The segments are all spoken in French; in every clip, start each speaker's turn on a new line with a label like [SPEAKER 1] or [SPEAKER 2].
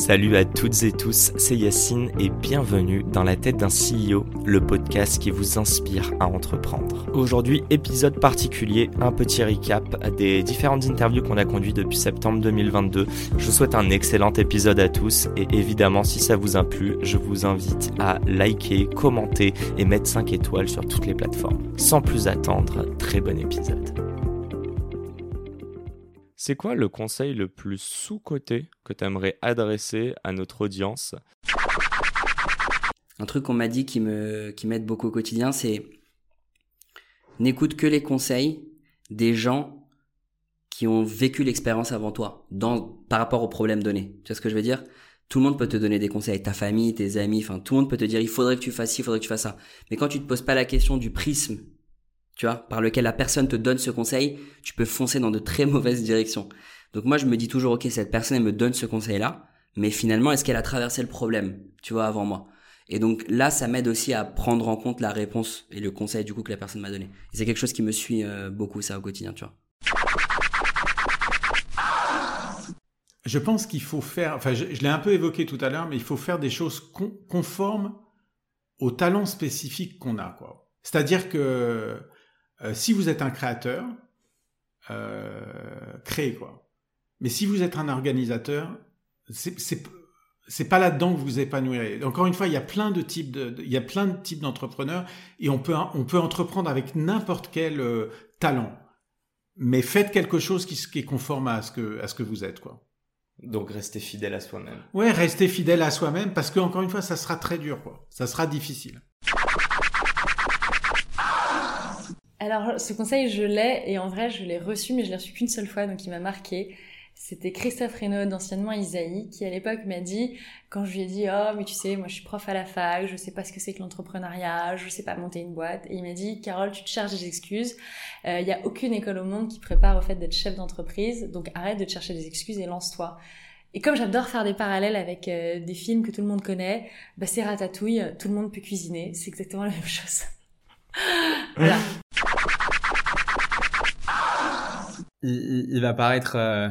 [SPEAKER 1] Salut à toutes et tous, c'est Yacine et bienvenue dans la tête d'un CEO, le podcast qui vous inspire à entreprendre. Aujourd'hui, épisode particulier, un petit recap des différentes interviews qu'on a conduites depuis septembre 2022. Je vous souhaite un excellent épisode à tous et évidemment si ça vous a plu, je vous invite à liker, commenter et mettre 5 étoiles sur toutes les plateformes. Sans plus attendre, très bon épisode. C'est quoi le conseil le plus sous-coté que tu aimerais adresser à notre audience?
[SPEAKER 2] Un truc qu'on m'a dit qui me qui m'aide beaucoup au quotidien, c'est n'écoute que les conseils des gens qui ont vécu l'expérience avant toi dans par rapport au problème donné. Tu vois ce que je veux dire? Tout le monde peut te donner des conseils, ta famille, tes amis, enfin tout le monde peut te dire il faudrait que tu fasses ci, il faudrait que tu fasses ça. Mais quand tu te poses pas la question du prisme tu vois, par lequel la personne te donne ce conseil, tu peux foncer dans de très mauvaises directions. Donc moi, je me dis toujours, ok, cette personne, elle me donne ce conseil-là, mais finalement, est-ce qu'elle a traversé le problème, tu vois, avant moi? Et donc là, ça m'aide aussi à prendre en compte la réponse et le conseil du coup que la personne m'a donné. Et c'est quelque chose qui me suit euh, beaucoup ça au quotidien, tu vois.
[SPEAKER 3] Je pense qu'il faut faire, enfin je, l'ai un peu évoqué tout à l'heure, mais il faut faire des choses conformes aux talents spécifiques qu'on a, quoi. C'est-à-dire que euh, si vous êtes un créateur, euh, créez quoi. Mais si vous êtes un organisateur, c'est pas là-dedans que vous épanouirez. Encore une fois, il y a plein de types de, il y a plein de types d'entrepreneurs et on peut on peut entreprendre avec n'importe quel euh, talent. Mais faites quelque chose qui, qui est conforme à ce que à ce que vous êtes quoi.
[SPEAKER 1] Donc restez fidèle à soi-même.
[SPEAKER 3] Ouais, restez fidèle à soi-même parce que encore une fois, ça sera très dur quoi. Ça sera difficile.
[SPEAKER 4] Alors, ce conseil, je l'ai, et en vrai, je l'ai reçu, mais je l'ai reçu qu'une seule fois, donc il m'a marqué. C'était Christophe Reynaud, anciennement Isaïe, qui à l'époque m'a dit, quand je lui ai dit, oh, mais tu sais, moi je suis prof à la fac, je sais pas ce que c'est que l'entrepreneuriat, je sais pas monter une boîte. Et il m'a dit, Carole, tu te cherches des excuses. Il euh, n'y a aucune école au monde qui prépare au fait d'être chef d'entreprise, donc arrête de te chercher des excuses et lance-toi. Et comme j'adore faire des parallèles avec euh, des films que tout le monde connaît, bah c'est Ratatouille, tout le monde peut cuisiner, c'est exactement la même chose.
[SPEAKER 5] Il, va paraître euh,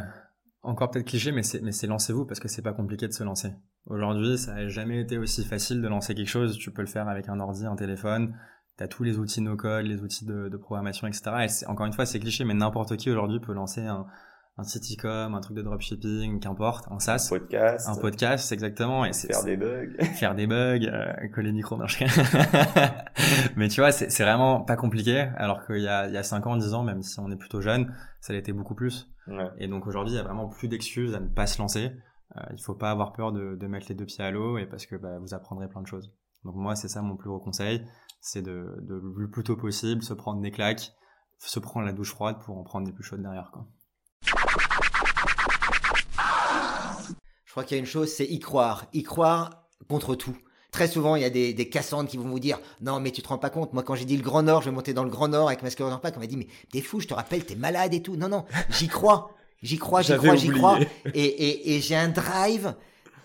[SPEAKER 5] encore peut-être cliché, mais c'est, mais c'est lancez-vous parce que c'est pas compliqué de se lancer. Aujourd'hui, ça n'a jamais été aussi facile de lancer quelque chose. Tu peux le faire avec un ordi, un téléphone. Tu as tous les outils no-code, les outils de, programmation, etc. Et encore une fois, c'est cliché, mais n'importe qui aujourd'hui peut lancer un, un site e-com, un truc de dropshipping, qu'importe, en SaaS.
[SPEAKER 1] Un podcast.
[SPEAKER 5] Un podcast, exactement.
[SPEAKER 1] Et faire des bugs.
[SPEAKER 5] Faire des bugs, euh, que les micros marchent. Mais tu vois, c'est vraiment pas compliqué, alors qu'il y a, il y a 5 ans, 10 ans, même si on est plutôt jeune, ça l'était beaucoup plus. Ouais. Et donc aujourd'hui, il y a vraiment plus d'excuses à ne pas se lancer. Euh, il faut pas avoir peur de, de, mettre les deux pieds à l'eau, et parce que bah, vous apprendrez plein de choses. Donc moi, c'est ça mon plus gros conseil, c'est de, de le plus tôt possible, se prendre des claques, se prendre la douche froide pour en prendre des plus chaudes derrière, quoi.
[SPEAKER 6] Je crois qu'il y a une chose, c'est y croire. Y croire contre tout. Très souvent, il y a des, des Cassandres qui vont vous dire Non, mais tu te rends pas compte. Moi, quand j'ai dit le Grand Nord, je vais monter dans le Grand Nord avec ma Skywalker Pack. On m'a dit Mais t'es fou, je te rappelle, t'es malade et tout. Non, non, j'y crois. J'y crois, j'y crois, j'y crois. Et, et, et j'ai un drive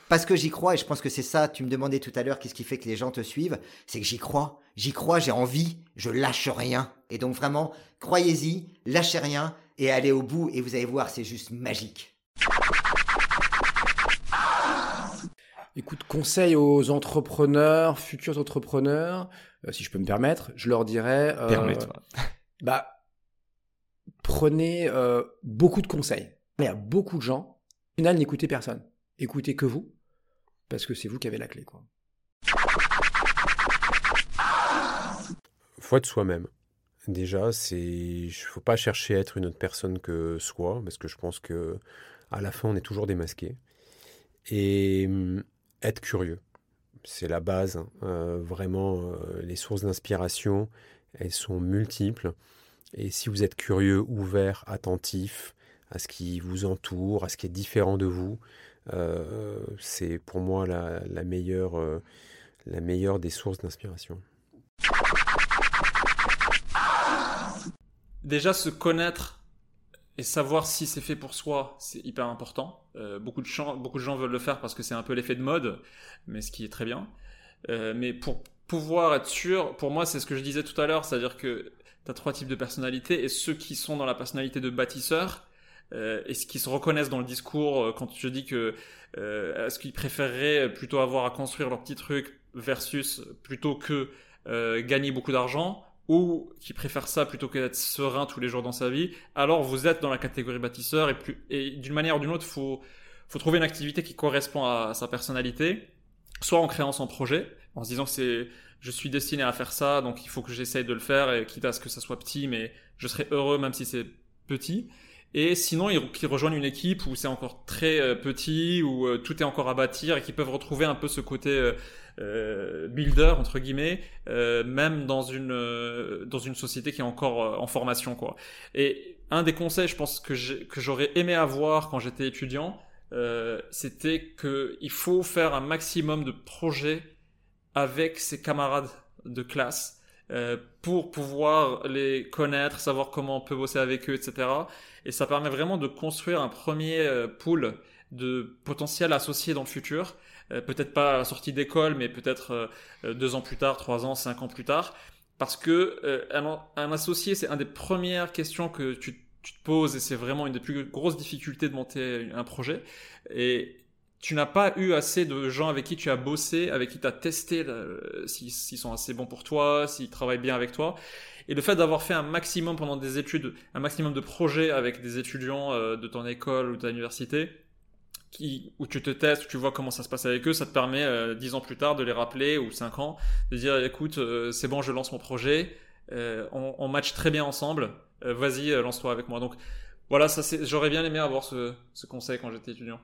[SPEAKER 6] parce que j'y crois. Et je pense que c'est ça. Tu me demandais tout à l'heure qu'est-ce qui fait que les gens te suivent. C'est que j'y crois. J'y crois, j'ai envie. Je lâche rien. Et donc, vraiment, croyez-y, lâchez rien et allez au bout. Et vous allez voir, c'est juste magique.
[SPEAKER 7] Écoute, conseil aux entrepreneurs, futurs entrepreneurs, euh, si je peux me permettre, je leur dirais.
[SPEAKER 1] Euh, Permets-toi.
[SPEAKER 7] Bah, prenez euh, beaucoup de conseils. Il y a beaucoup de gens. Au final, n'écoutez personne. Écoutez que vous, parce que c'est vous qui avez la clé, quoi.
[SPEAKER 8] Faut être soi-même. Déjà, c'est, faut pas chercher à être une autre personne que soi, parce que je pense que à la fin, on est toujours démasqué. Et hum, être curieux. C'est la base. Hein. Euh, vraiment, euh, les sources d'inspiration, elles sont multiples. Et si vous êtes curieux, ouvert, attentif à ce qui vous entoure, à ce qui est différent de vous, euh, c'est pour moi la, meilleure, la meilleure des sources d'inspiration.
[SPEAKER 9] Déjà, se connaître et savoir si c'est fait pour soi, c'est hyper important. Euh, beaucoup, de gens, veulent le faire parce que c'est un peu l'effet de mode, mais ce qui est très bien. mais pour pouvoir être sûr, pour moi, c'est ce que je disais tout à l'heure, c'est-à-dire que tu as trois types de personnalités, et ceux qui sont dans la personnalité de bâtisseur, euh, et ce qui se reconnaissent dans le discours, euh, quand je dis que euh, est-ce qu'ils préféreraient plutôt avoir à construire leur petit truc versus plutôt que euh, gagner beaucoup d'argent, ou qui préfèrent ça plutôt que d'être serein tous les jours dans sa vie, alors vous êtes dans la catégorie bâtisseur, et, plus, et d'une manière ou d'une autre, faut faut trouver une activité qui correspond à sa personnalité, soit en créant son projet, en se disant c'est je suis destiné à faire ça, donc il faut que j'essaye de le faire, et quitte à ce que ça soit petit, mais je serai heureux même si c'est petit. Et sinon, ils, rejoignent une équipe où c'est encore très euh, petit, où euh, tout est encore à bâtir, et qui peuvent retrouver un peu ce côté euh, builder entre guillemets, même dans une dans une société qui est encore en formation quoi. Et un des conseils, je pense que j'aurais aimé avoir quand j'étais étudiant, c'était que il faut faire un maximum de projets avec ses camarades de classe euh, pour pouvoir les connaître, savoir comment on peut bosser avec eux, etc. Et ça permet vraiment de construire un premier euh, pool de potentiels associés dans le futur. Euh, peut-être pas à la sortie d'école, mais peut-être deux ans plus tard, trois ans, cinq ans plus tard. Parce que un, associé, c'est une des premières questions que tu, tu te poses et c'est vraiment une des plus grosses difficultés de monter un projet. Et tu n'as pas eu assez de gens avec qui tu as bossé, avec qui tu as testé s'ils sont assez bons pour toi, s'ils travaillent bien avec toi. Et le fait d'avoir fait un maximum pendant des études, un maximum de projets avec des étudiants euh, de ton école ou de ta université, où tu te testes, où tu vois comment ça se passe avec eux, ça te permet euh, dix ans plus tard de les rappeler ou cinq ans, de dire écoute, euh, c'est bon, je lance mon projet, on, on match très bien ensemble, vas-y, lance-toi avec moi. Donc voilà, ça j'aurais bien aimé avoir ce conseil quand j'étais étudiant.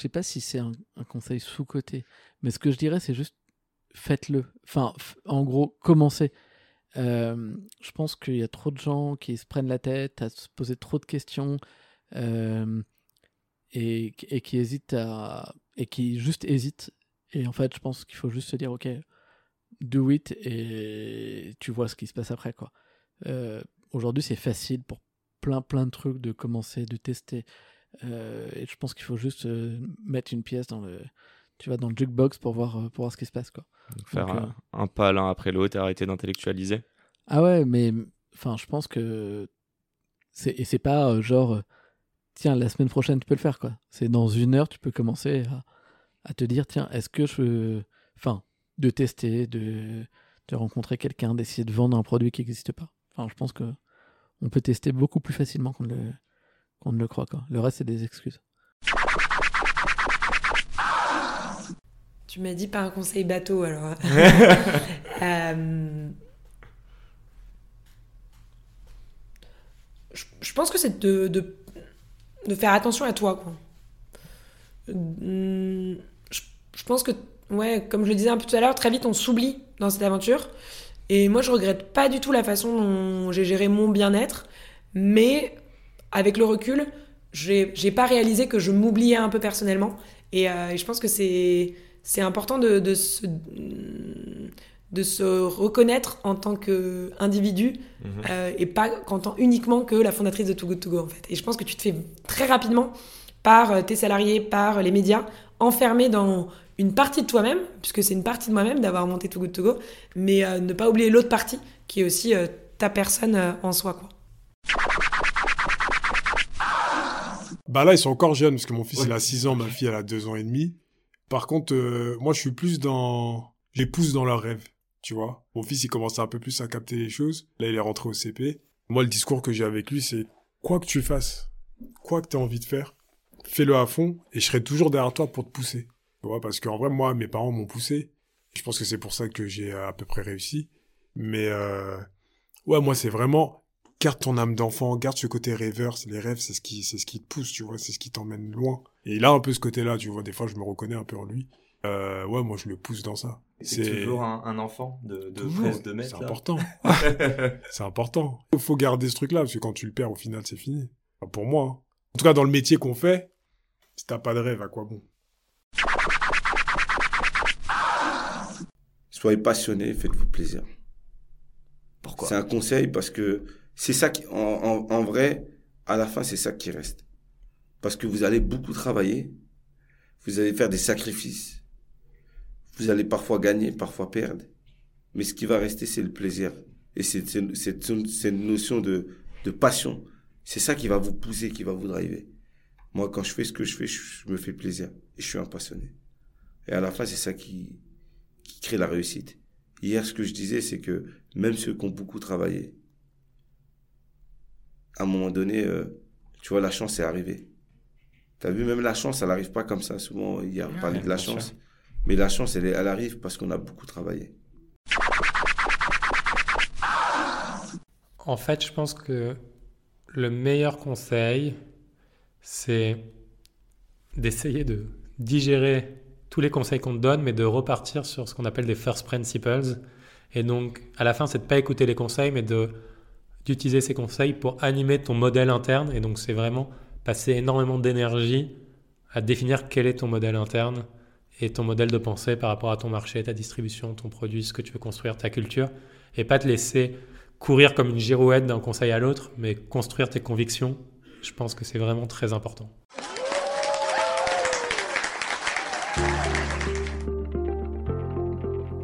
[SPEAKER 10] Je sais pas si c'est un, conseil sous-côté, mais ce que je dirais, c'est juste faites-le. Enfin, en gros, commencez. Euh, je pense qu'il y a trop de gens qui se prennent la tête à se poser trop de questions euh, et, qui hésitent à. et qui juste hésitent. Et en fait, je pense qu'il faut juste se dire, ok, do it et tu vois ce qui se passe après, quoi. Euh, aujourd'hui, c'est facile pour plein plein de trucs de commencer, de tester. Euh, et je pense qu'il faut juste euh, mettre une pièce dans le, tu vas dans le jukebox pour voir, euh, pour voir ce qui se passe. Quoi.
[SPEAKER 1] faire un, pas l'un après l'autre et arrêter d'intellectualiser.
[SPEAKER 10] Ah ouais, mais enfin, je pense que. c'est Et c'est pas genre, tiens, la semaine prochaine, tu peux le faire. quoi. C'est dans une heure, tu peux commencer à, à te dire, tiens, est-ce que je. Enfin, de tester, de, de rencontrer quelqu'un, d'essayer de vendre un produit qui n'existe pas. Enfin, je pense que on peut tester beaucoup plus facilement qu'on le, qu'on ne le croit. Quoi. Le reste, c'est des excuses.
[SPEAKER 11] Tu m'as dit pas un conseil bateau alors. Euh, je, pense que c'est de, de, faire attention à toi. Quoi. Je, je, pense que, ouais, comme je le disais un peu tout à l'heure, très vite on s'oublie dans cette aventure. Et moi, je regrette pas du tout la façon dont j'ai géré mon bien-être, mais avec le recul, j'ai pas réalisé que je m'oubliais un peu personnellement. Et, euh, je pense que c'est important de, de, se, de se reconnaître en tant qu'individu euh, et pas en tant uniquement que la fondatrice de Too Good To Go en fait. Et je pense que tu te fais très rapidement par euh, tes salariés, par les médias, enfermé dans une partie de toi-même, puisque c'est une partie de moi-même d'avoir monté Too Good To Go, mais ne pas oublier l'autre partie qui est aussi ta personne en soi. Quoi.
[SPEAKER 12] Bah là, ils sont encore jeunes, parce que mon fils, il a 6 ans, ma fille, elle a 2 ans et demi. Par contre, euh, moi, je suis plus dans... Je les pousse dans leurs rêves, tu vois. Mon fils, il commence un peu plus à capter les choses. Là, il est rentré au CP. Moi, le discours que j'ai avec lui, c'est quoi que tu fasses, quoi que tu as envie de faire, fais-le à fond, et je serai toujours derrière toi pour te pousser. Tu vois, parce qu'en vrai, moi, mes parents m'ont poussé. Je pense que c'est pour ça que j'ai à peu près réussi. Mais euh... ouais, moi, c'est vraiment garde ton âme d'enfant, garde ce côté rêveur, les rêves, c'est ce qui, c'est ce qui te pousse, tu vois, c'est ce qui t'emmène loin. Et il a un peu ce côté-là, tu vois, des fois je me reconnais un peu en lui. euh, ouais, moi je le pousse dans ça.
[SPEAKER 1] C'est toujours un, un, enfant de, de
[SPEAKER 12] toujours,
[SPEAKER 1] de mètres.
[SPEAKER 12] C'est important. c'est important. Il faut garder ce truc-là, parce que quand tu le perds, au final, c'est fini. Enfin, pour moi. Hein. En tout cas, dans le métier qu'on fait, si t'as pas de rêve, à quoi bon?
[SPEAKER 13] Soyez passionnés, faites-vous plaisir.
[SPEAKER 2] Pourquoi?
[SPEAKER 13] C'est un conseil parce que c'est ça qui, en, en, en vrai, à la fin, c'est ça qui reste. Parce que vous allez beaucoup travailler, vous allez faire des sacrifices, vous allez parfois gagner, parfois perdre. Mais ce qui va rester, c'est le plaisir. Et c'est cette, notion de, de passion. C'est ça qui va vous pousser, qui va vous driver. Moi, quand je fais ce que je fais, je, me fais plaisir. Et je suis un passionné. Et à la fin, c'est ça qui, qui crée la réussite. Hier, ce que je disais, c'est que même ceux qui ont beaucoup travaillé, à un moment donné, euh, tu vois, la chance est arrivée. T'as vu, même la chance, elle n'arrive pas comme ça. Souvent, il y a parlé de la chance. Sûr. Mais la chance, elle, elle arrive parce qu'on a beaucoup travaillé.
[SPEAKER 14] En fait, je pense que le meilleur conseil, c'est d'essayer de digérer tous les conseils qu'on te donne, mais de repartir sur ce qu'on appelle des first principles. Et donc, à la fin, c'est de pas écouter les conseils, mais de d'utiliser ces conseils pour animer ton modèle interne. Et donc, c'est vraiment passer énormément d'énergie à définir quel est ton modèle interne et ton modèle de pensée par rapport à ton marché, ta distribution, ton produit, ce que tu veux construire, ta culture, et pas te laisser courir comme une girouette d'un conseil à l'autre, mais construire tes convictions. Je pense que c'est vraiment très important.